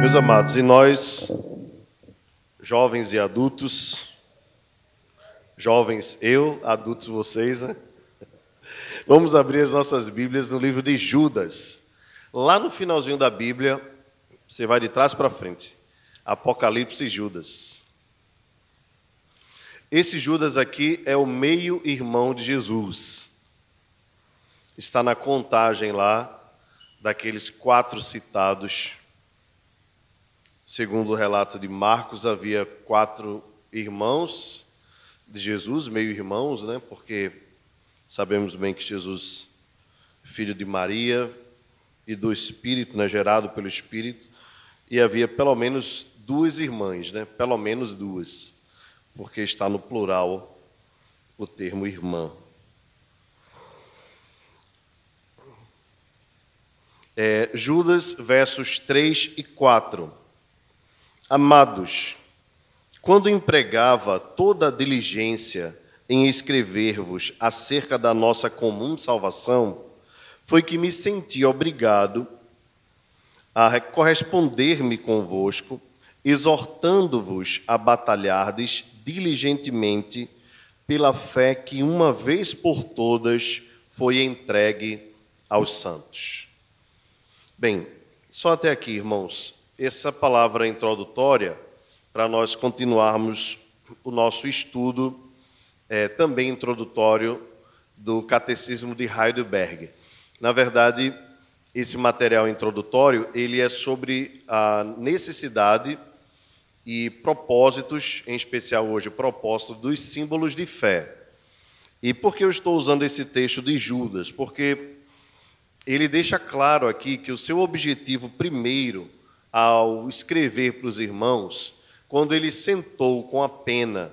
Meus amados, e nós, jovens e adultos, jovens eu, adultos vocês, né? Vamos abrir as nossas Bíblias no livro de Judas. Lá no finalzinho da Bíblia, você vai de trás para frente. Apocalipse e Judas. Esse Judas aqui é o meio-irmão de Jesus. Está na contagem lá daqueles quatro citados. Segundo o relato de Marcos, havia quatro irmãos de Jesus, meio-irmãos, né? Porque sabemos bem que Jesus, filho de Maria e do Espírito, né? gerado pelo Espírito, e havia pelo menos duas irmãs, né? Pelo menos duas porque está no plural o termo irmã. É, Judas, versos 3 e 4. Amados, quando empregava toda a diligência em escrever-vos acerca da nossa comum salvação, foi que me senti obrigado a corresponder-me convosco, exortando-vos a batalhardes diligentemente pela fé que uma vez por todas foi entregue aos santos. Bem, só até aqui, irmãos. Essa palavra introdutória para nós continuarmos o nosso estudo é, também introdutório do Catecismo de Heidelberg. Na verdade, esse material introdutório ele é sobre a necessidade e propósitos, em especial hoje, propósito dos símbolos de fé. E por que eu estou usando esse texto de Judas? Porque ele deixa claro aqui que o seu objetivo primeiro, ao escrever para os irmãos, quando ele sentou com a pena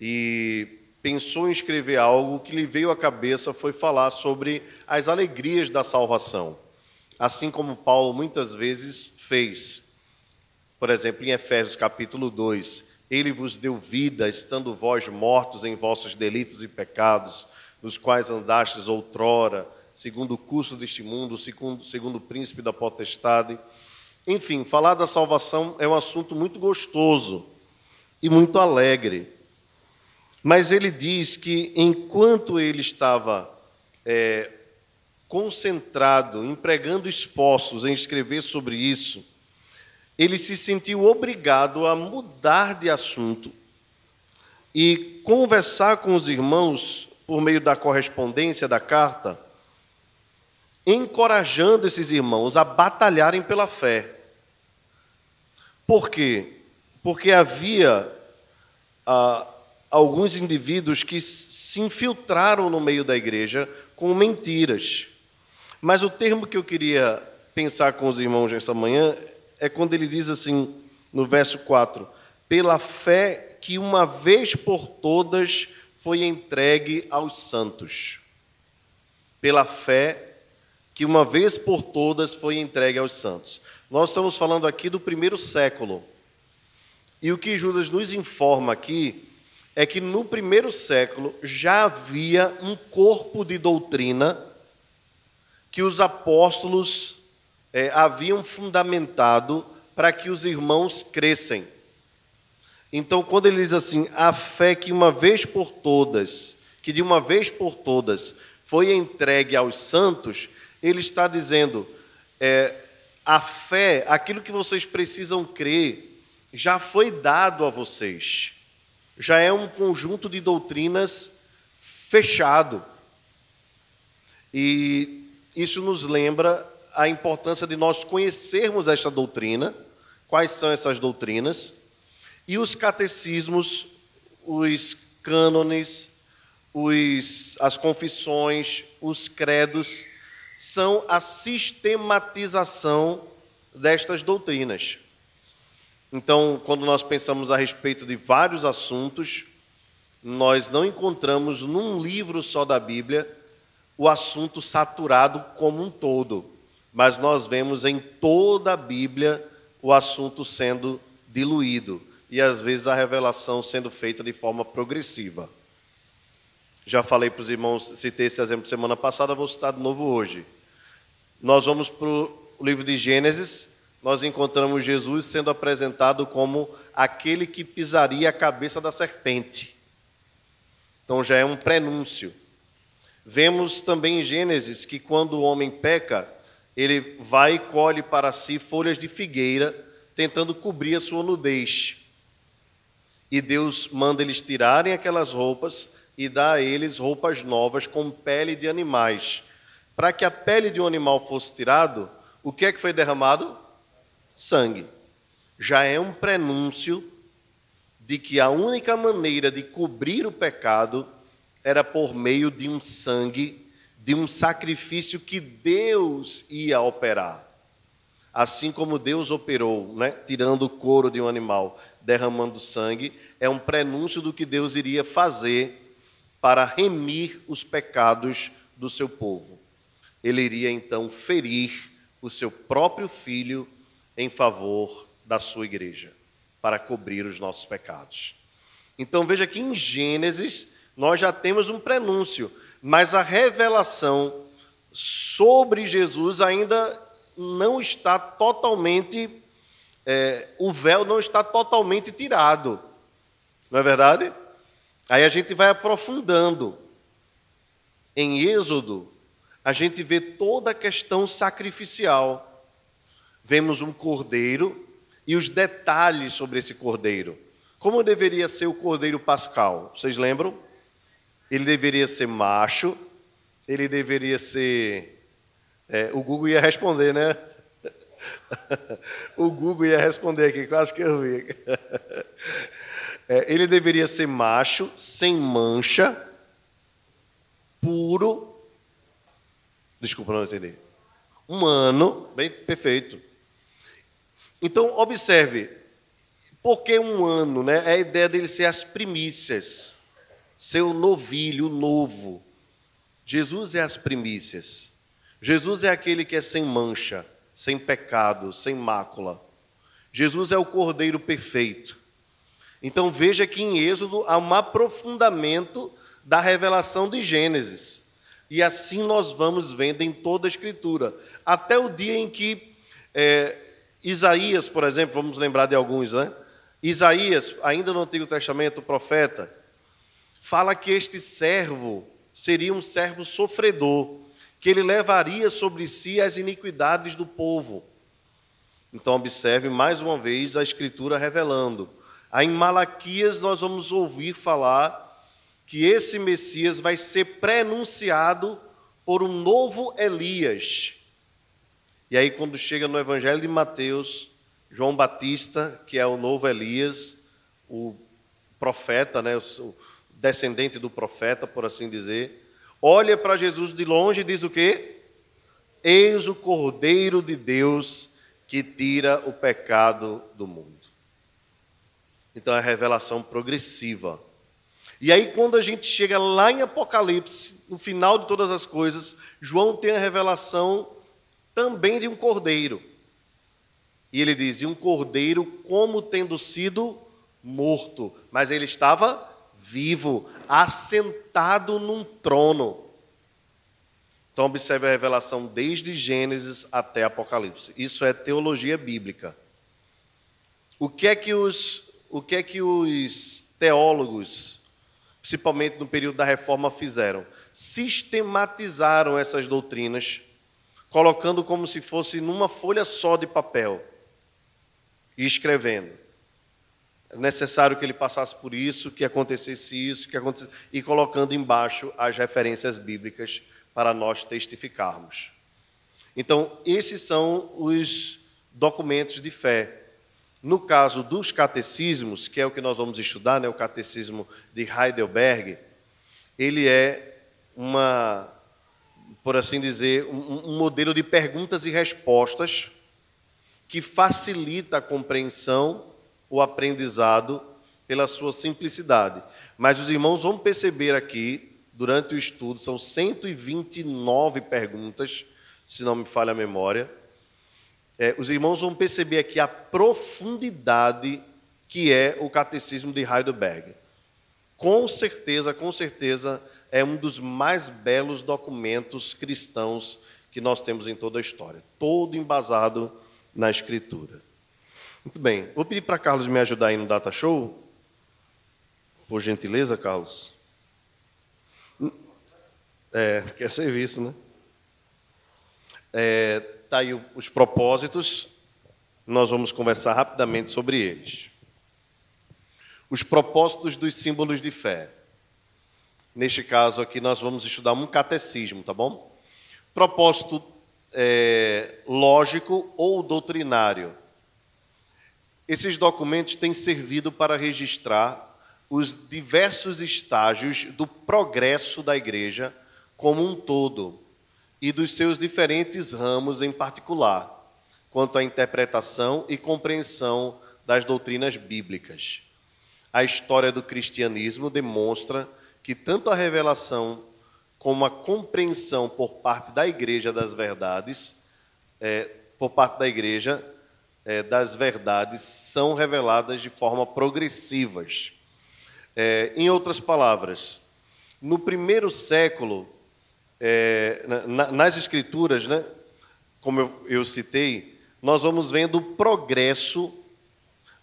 e pensou em escrever algo, o que lhe veio à cabeça foi falar sobre as alegrias da salvação, assim como Paulo muitas vezes fez. Por exemplo, em Efésios capítulo 2, ele vos deu vida, estando vós mortos em vossos delitos e pecados, nos quais andastes outrora, segundo o curso deste mundo, segundo, segundo o príncipe da potestade. Enfim, falar da salvação é um assunto muito gostoso e muito alegre. Mas ele diz que enquanto ele estava é, concentrado, empregando esforços em escrever sobre isso, ele se sentiu obrigado a mudar de assunto e conversar com os irmãos por meio da correspondência da carta, encorajando esses irmãos a batalharem pela fé. Por quê? Porque havia ah, alguns indivíduos que se infiltraram no meio da igreja com mentiras. Mas o termo que eu queria pensar com os irmãos nessa manhã é quando ele diz assim, no verso 4: pela fé que uma vez por todas foi entregue aos santos. Pela fé que uma vez por todas foi entregue aos santos. Nós estamos falando aqui do primeiro século. E o que Judas nos informa aqui é que no primeiro século já havia um corpo de doutrina que os apóstolos é, haviam fundamentado para que os irmãos crescem. Então, quando ele diz assim, a fé que uma vez por todas, que de uma vez por todas foi entregue aos santos, ele está dizendo, é, a fé, aquilo que vocês precisam crer, já foi dado a vocês. Já é um conjunto de doutrinas fechado. E isso nos lembra a importância de nós conhecermos esta doutrina, quais são essas doutrinas, e os catecismos, os cânones, os, as confissões, os credos, são a sistematização destas doutrinas. Então, quando nós pensamos a respeito de vários assuntos, nós não encontramos num livro só da Bíblia o assunto saturado como um todo mas nós vemos em toda a Bíblia o assunto sendo diluído e às vezes a revelação sendo feita de forma progressiva. Já falei para os irmãos, citei esse exemplo semana passada, vou citar de novo hoje. Nós vamos para o livro de Gênesis, nós encontramos Jesus sendo apresentado como aquele que pisaria a cabeça da serpente. Então já é um prenúncio. Vemos também em Gênesis que quando o homem peca, ele vai e colhe para si folhas de figueira, tentando cobrir a sua nudez. E Deus manda eles tirarem aquelas roupas e dá a eles roupas novas com pele de animais. Para que a pele de um animal fosse tirado, o que é que foi derramado? Sangue. Já é um prenúncio de que a única maneira de cobrir o pecado era por meio de um sangue, de um sacrifício que Deus ia operar. Assim como Deus operou, né, tirando o couro de um animal, derramando sangue, é um prenúncio do que Deus iria fazer para remir os pecados do seu povo. Ele iria então ferir o seu próprio filho em favor da sua igreja, para cobrir os nossos pecados. Então veja que em Gênesis nós já temos um prenúncio, mas a revelação sobre Jesus ainda não está totalmente, é, o véu não está totalmente tirado, não é verdade? Aí a gente vai aprofundando. Em Êxodo, a gente vê toda a questão sacrificial. Vemos um cordeiro e os detalhes sobre esse cordeiro. Como deveria ser o cordeiro pascal? Vocês lembram? Ele deveria ser macho, ele deveria ser. É, o Google ia responder, né? o Google ia responder aqui, quase que eu vi. É, ele deveria ser macho, sem mancha, puro. Desculpa, não entendi. Humano, bem perfeito. Então, observe, por que um ano? Né? É a ideia dele ser as primícias seu novilho novo. Jesus é as primícias. Jesus é aquele que é sem mancha, sem pecado, sem mácula. Jesus é o cordeiro perfeito. Então veja que em Êxodo há um aprofundamento da revelação de Gênesis. E assim nós vamos vendo em toda a Escritura. Até o dia em que é, Isaías, por exemplo, vamos lembrar de alguns, né? Isaías, ainda no Antigo Testamento, o profeta, fala que este servo seria um servo sofredor, que ele levaria sobre si as iniquidades do povo. Então, observe mais uma vez a Escritura revelando. Aí, em Malaquias, nós vamos ouvir falar que esse Messias vai ser prenunciado por um novo Elias. E aí, quando chega no Evangelho de Mateus, João Batista, que é o novo Elias, o profeta, né, o, descendente do profeta, por assim dizer, olha para Jesus de longe e diz o quê? Eis o Cordeiro de Deus que tira o pecado do mundo. Então é a revelação progressiva. E aí, quando a gente chega lá em Apocalipse, no final de todas as coisas, João tem a revelação também de um cordeiro. E ele diz: de um cordeiro como tendo sido morto, mas ele estava vivo, assentado num trono. Então, observe a revelação desde Gênesis até Apocalipse. Isso é teologia bíblica. O que é que os, o que é que os teólogos, principalmente no período da reforma, fizeram? Sistematizaram essas doutrinas, colocando como se fosse numa folha só de papel e escrevendo necessário que ele passasse por isso, que acontecesse isso, que acontecesse, e colocando embaixo as referências bíblicas para nós testificarmos. Então, esses são os documentos de fé. No caso dos catecismos, que é o que nós vamos estudar, né, o catecismo de Heidelberg, ele é uma, por assim dizer, um, um modelo de perguntas e respostas que facilita a compreensão o aprendizado pela sua simplicidade. Mas os irmãos vão perceber aqui, durante o estudo, são 129 perguntas, se não me falha a memória. É, os irmãos vão perceber aqui a profundidade que é o catecismo de Heidelberg. Com certeza, com certeza, é um dos mais belos documentos cristãos que nós temos em toda a história. Todo embasado na Escritura. Muito bem, vou pedir para Carlos me ajudar aí no Data Show. Por gentileza, Carlos. É, quer serviço, né? É, tá aí os propósitos. Nós vamos conversar rapidamente sobre eles. Os propósitos dos símbolos de fé. Neste caso aqui, nós vamos estudar um catecismo, tá bom? Propósito é, lógico ou doutrinário. Esses documentos têm servido para registrar os diversos estágios do progresso da igreja como um todo e dos seus diferentes ramos em particular, quanto à interpretação e compreensão das doutrinas bíblicas. A história do cristianismo demonstra que tanto a revelação como a compreensão por parte da igreja das verdades, é, por parte da igreja é, das verdades, são reveladas de forma progressivas. É, em outras palavras, no primeiro século, é, na, nas escrituras, né, como eu, eu citei, nós vamos vendo o progresso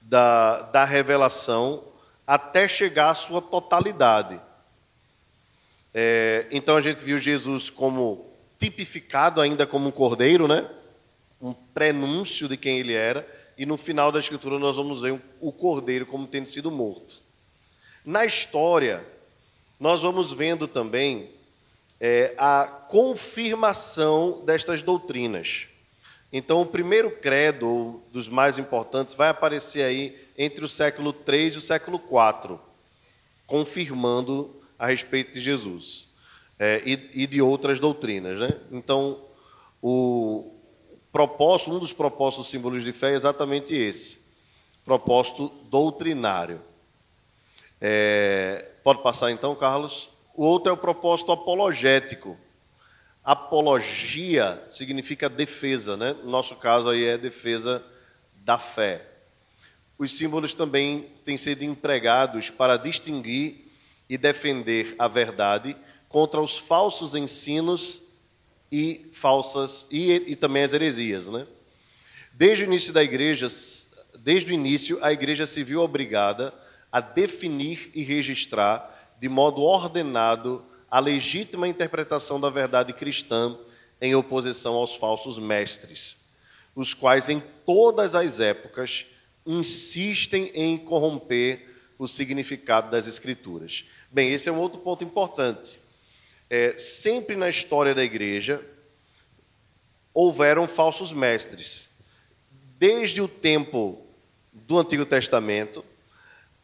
da, da revelação até chegar à sua totalidade. É, então a gente viu Jesus como tipificado ainda como um cordeiro, né? um prenúncio de quem ele era, e no final da escritura nós vamos ver o cordeiro como tendo sido morto. Na história, nós vamos vendo também é, a confirmação destas doutrinas. Então, o primeiro credo, dos mais importantes, vai aparecer aí entre o século III e o século IV, confirmando a respeito de Jesus é, e, e, de outras doutrinas. Né? Então, o propósito, um dos propósitos símbolos de fé é exatamente esse, propósito doutrinário. É, pode passar então, Carlos? O outro é o propósito apologético. Apologia significa defesa, né? No nosso caso aí é defesa da fé. Os símbolos também têm sido empregados para distinguir e defender a verdade contra os falsos ensinos e falsas e, e também as heresias, né? Desde o início da igreja, desde o início a igreja se viu obrigada a definir e registrar de modo ordenado a legítima interpretação da verdade cristã em oposição aos falsos mestres, os quais em todas as épocas insistem em corromper o significado das escrituras. Bem, esse é um outro ponto importante. É, sempre na história da igreja houveram falsos mestres. Desde o tempo do Antigo Testamento,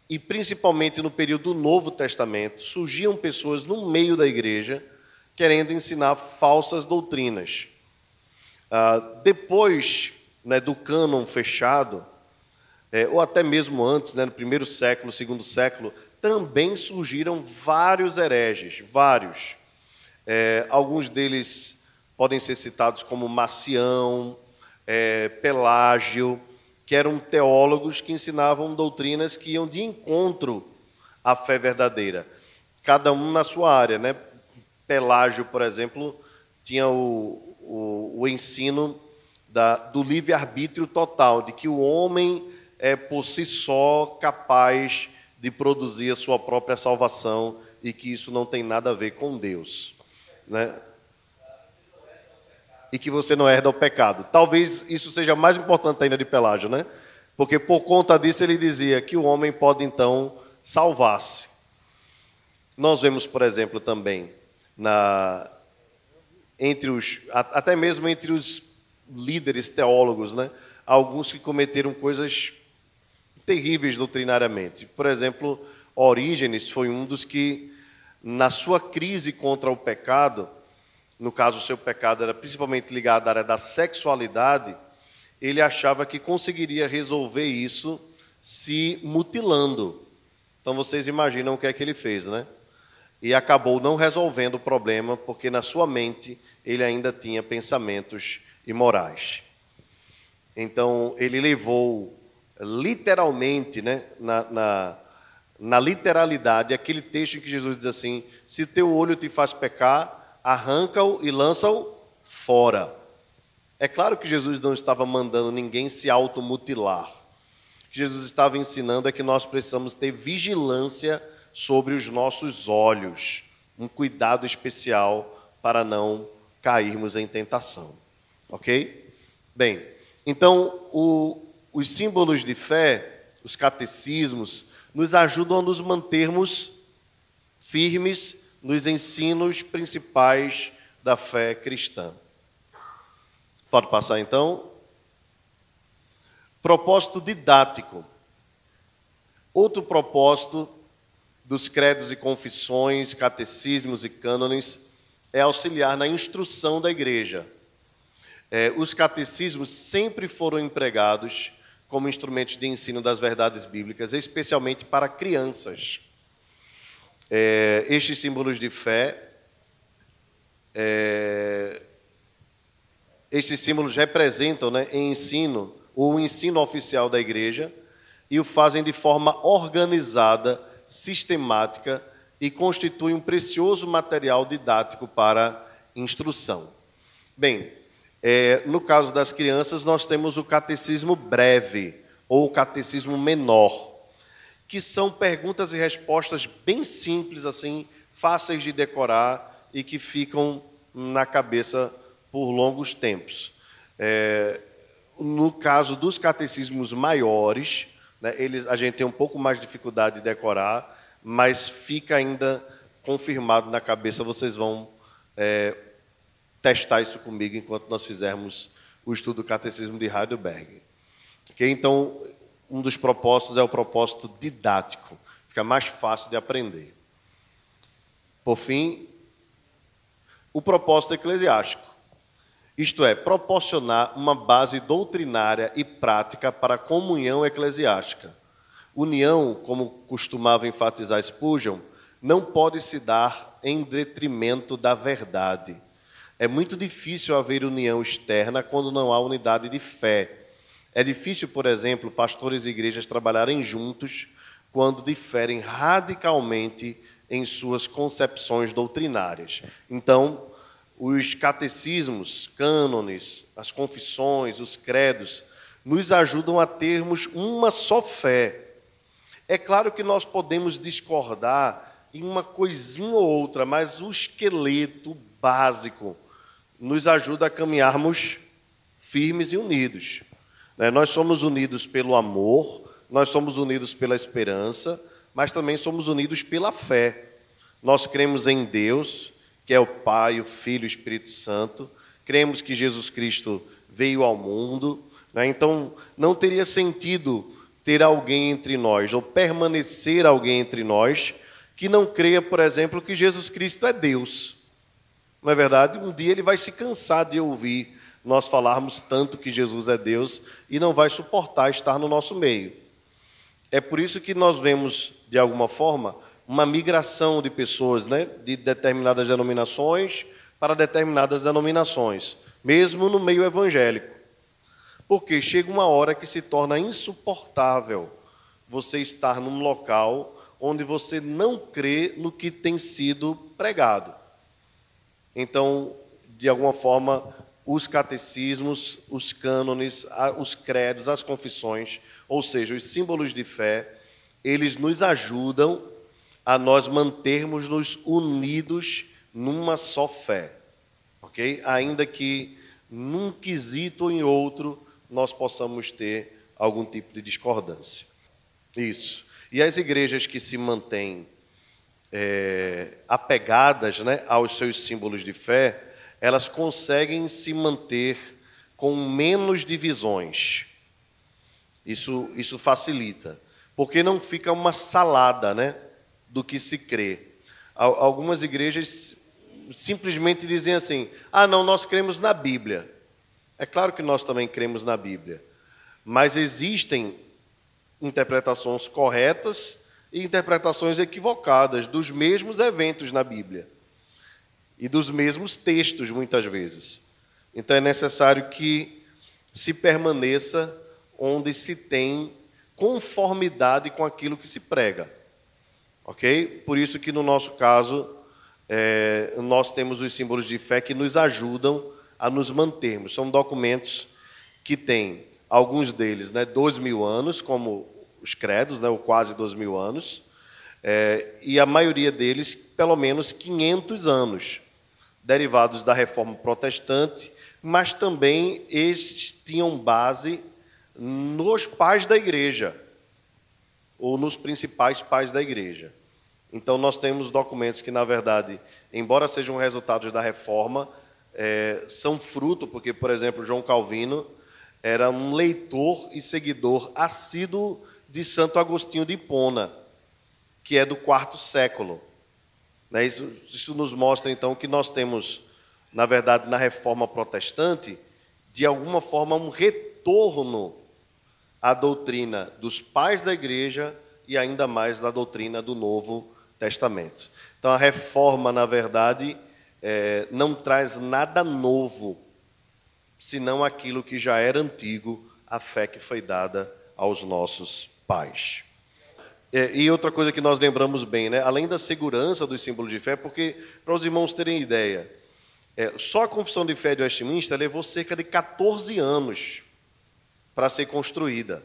e principalmente no período do Novo Testamento, surgiam pessoas no meio da igreja querendo ensinar falsas doutrinas. Ah, depois né, do cânon fechado, é, ou até mesmo antes, né, no primeiro século, segundo século, também surgiram vários hereges, vários. É, alguns deles podem ser citados como Macião, é, Pelágio, que eram teólogos que ensinavam doutrinas que iam de encontro à fé verdadeira, cada um na sua área. Né? Pelágio, por exemplo, tinha o, o, o ensino da, do livre-arbítrio total, de que o homem é por si só capaz de produzir a sua própria salvação e que isso não tem nada a ver com Deus. Né? E que você não herda o pecado. Talvez isso seja mais importante ainda de Pelágio, né? Porque por conta disso ele dizia que o homem pode então salvar-se. Nós vemos, por exemplo, também na entre os até mesmo entre os líderes teólogos, né? Alguns que cometeram coisas terríveis doutrinariamente. Por exemplo, Orígenes foi um dos que na sua crise contra o pecado, no caso o seu pecado era principalmente ligado à área da sexualidade, ele achava que conseguiria resolver isso se mutilando. Então vocês imaginam o que é que ele fez, né? E acabou não resolvendo o problema, porque na sua mente ele ainda tinha pensamentos imorais. Então ele levou literalmente, né, na, na, na literalidade, aquele texto em que Jesus diz assim: se teu olho te faz pecar, arranca-o e lança-o fora. É claro que Jesus não estava mandando ninguém se automutilar. O que Jesus estava ensinando é que nós precisamos ter vigilância sobre os nossos olhos, um cuidado especial para não cairmos em tentação. Ok? Bem, então o, os símbolos de fé, os catecismos, nos ajudam a nos mantermos firmes nos ensinos principais da fé cristã. Pode passar então? Propósito didático. Outro propósito dos credos e confissões, catecismos e cânones é auxiliar na instrução da igreja. É, os catecismos sempre foram empregados como instrumentos de ensino das verdades bíblicas, especialmente para crianças. É, estes símbolos de fé é, estes símbolos representam né, em ensino, o ensino oficial da igreja, e o fazem de forma organizada, sistemática e constituem um precioso material didático para instrução. Bem, é, no caso das crianças, nós temos o catecismo breve ou o catecismo menor, que são perguntas e respostas bem simples, assim, fáceis de decorar e que ficam na cabeça por longos tempos. É, no caso dos catecismos maiores, né, eles, a gente tem um pouco mais de dificuldade de decorar, mas fica ainda confirmado na cabeça. Vocês vão é, testar isso comigo enquanto nós fizermos o estudo do catecismo de Heidelberg. Okay? Então, um dos propósitos é o propósito didático, fica mais fácil de aprender. Por fim, o propósito eclesiástico isto é, proporcionar uma base doutrinária e prática para a comunhão eclesiástica. União, como costumava enfatizar Spurgeon, não pode se dar em detrimento da verdade. É muito difícil haver união externa quando não há unidade de fé. É difícil, por exemplo, pastores e igrejas trabalharem juntos quando diferem radicalmente em suas concepções doutrinárias. Então, os catecismos, cânones, as confissões, os credos, nos ajudam a termos uma só fé. É claro que nós podemos discordar em uma coisinha ou outra, mas o esqueleto básico nos ajuda a caminharmos firmes e unidos. Né? Nós somos unidos pelo amor, nós somos unidos pela esperança, mas também somos unidos pela fé. Nós cremos em Deus, que é o Pai, o Filho e o Espírito Santo. Cremos que Jesus Cristo veio ao mundo. Né? Então, não teria sentido ter alguém entre nós, ou permanecer alguém entre nós, que não creia, por exemplo, que Jesus Cristo é Deus. Não é verdade? Um dia ele vai se cansar de ouvir nós falarmos tanto que Jesus é Deus e não vai suportar estar no nosso meio. É por isso que nós vemos, de alguma forma, uma migração de pessoas né, de determinadas denominações para determinadas denominações, mesmo no meio evangélico. Porque chega uma hora que se torna insuportável você estar num local onde você não crê no que tem sido pregado. Então, de alguma forma, os catecismos, os cânones, os credos, as confissões, ou seja, os símbolos de fé, eles nos ajudam a nós mantermos-nos unidos numa só fé, ok? Ainda que num quesito ou em outro nós possamos ter algum tipo de discordância. Isso. E as igrejas que se mantêm é, apegadas né, aos seus símbolos de fé, elas conseguem se manter com menos divisões. Isso, isso facilita. Porque não fica uma salada, né? do que se crê. Algumas igrejas simplesmente dizem assim: ah, não, nós cremos na Bíblia. É claro que nós também cremos na Bíblia, mas existem interpretações corretas e interpretações equivocadas dos mesmos eventos na Bíblia e dos mesmos textos, muitas vezes. Então é necessário que se permaneça onde se tem conformidade com aquilo que se prega. Ok? Por isso que no nosso caso, é, nós temos os símbolos de fé que nos ajudam a nos mantermos. São documentos que têm, alguns deles, né, dois mil anos, como os credos, né, ou quase dois mil anos, é, e a maioria deles, pelo menos 500 anos, derivados da reforma protestante, mas também estes tinham base nos pais da igreja, ou nos principais pais da igreja. Então, nós temos documentos que, na verdade, embora sejam resultados da reforma, é, são fruto, porque, por exemplo, João Calvino era um leitor e seguidor assíduo de Santo Agostinho de Hipona, que é do quarto século. Né, isso, isso nos mostra, então, que nós temos, na verdade, na reforma protestante, de alguma forma, um retorno à doutrina dos pais da igreja e ainda mais da doutrina do Novo Testamento. Então, a reforma, na verdade, é, não traz nada novo, senão aquilo que já era antigo, a fé que foi dada aos nossos pais. É, e outra coisa que nós lembramos bem, né? além da segurança dos símbolos de fé, porque, para os irmãos terem ideia, é, só a confissão de fé de Westminster levou cerca de 14 anos para ser construída.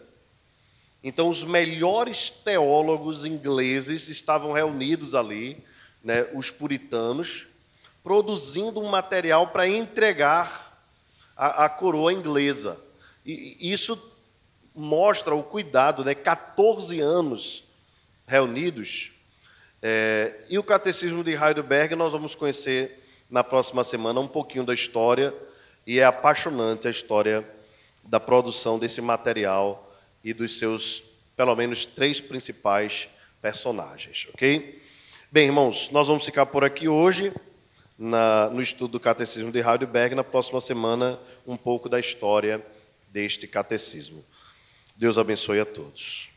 Então, os melhores teólogos ingleses estavam reunidos ali, né, os puritanos, produzindo um material para entregar a, a, coroa inglesa. E isso mostra o cuidado, né, 14 anos reunidos. É, e o Catecismo de Heidelberg nós vamos conhecer na próxima semana um pouquinho da história, e é apaixonante a história da produção desse material e dos seus, pelo menos, três principais personagens, ok? Bem, irmãos, nós vamos ficar por aqui hoje, na, no estudo do Catecismo de Heidelberg. Na próxima semana, um pouco da história deste catecismo. Deus abençoe a todos.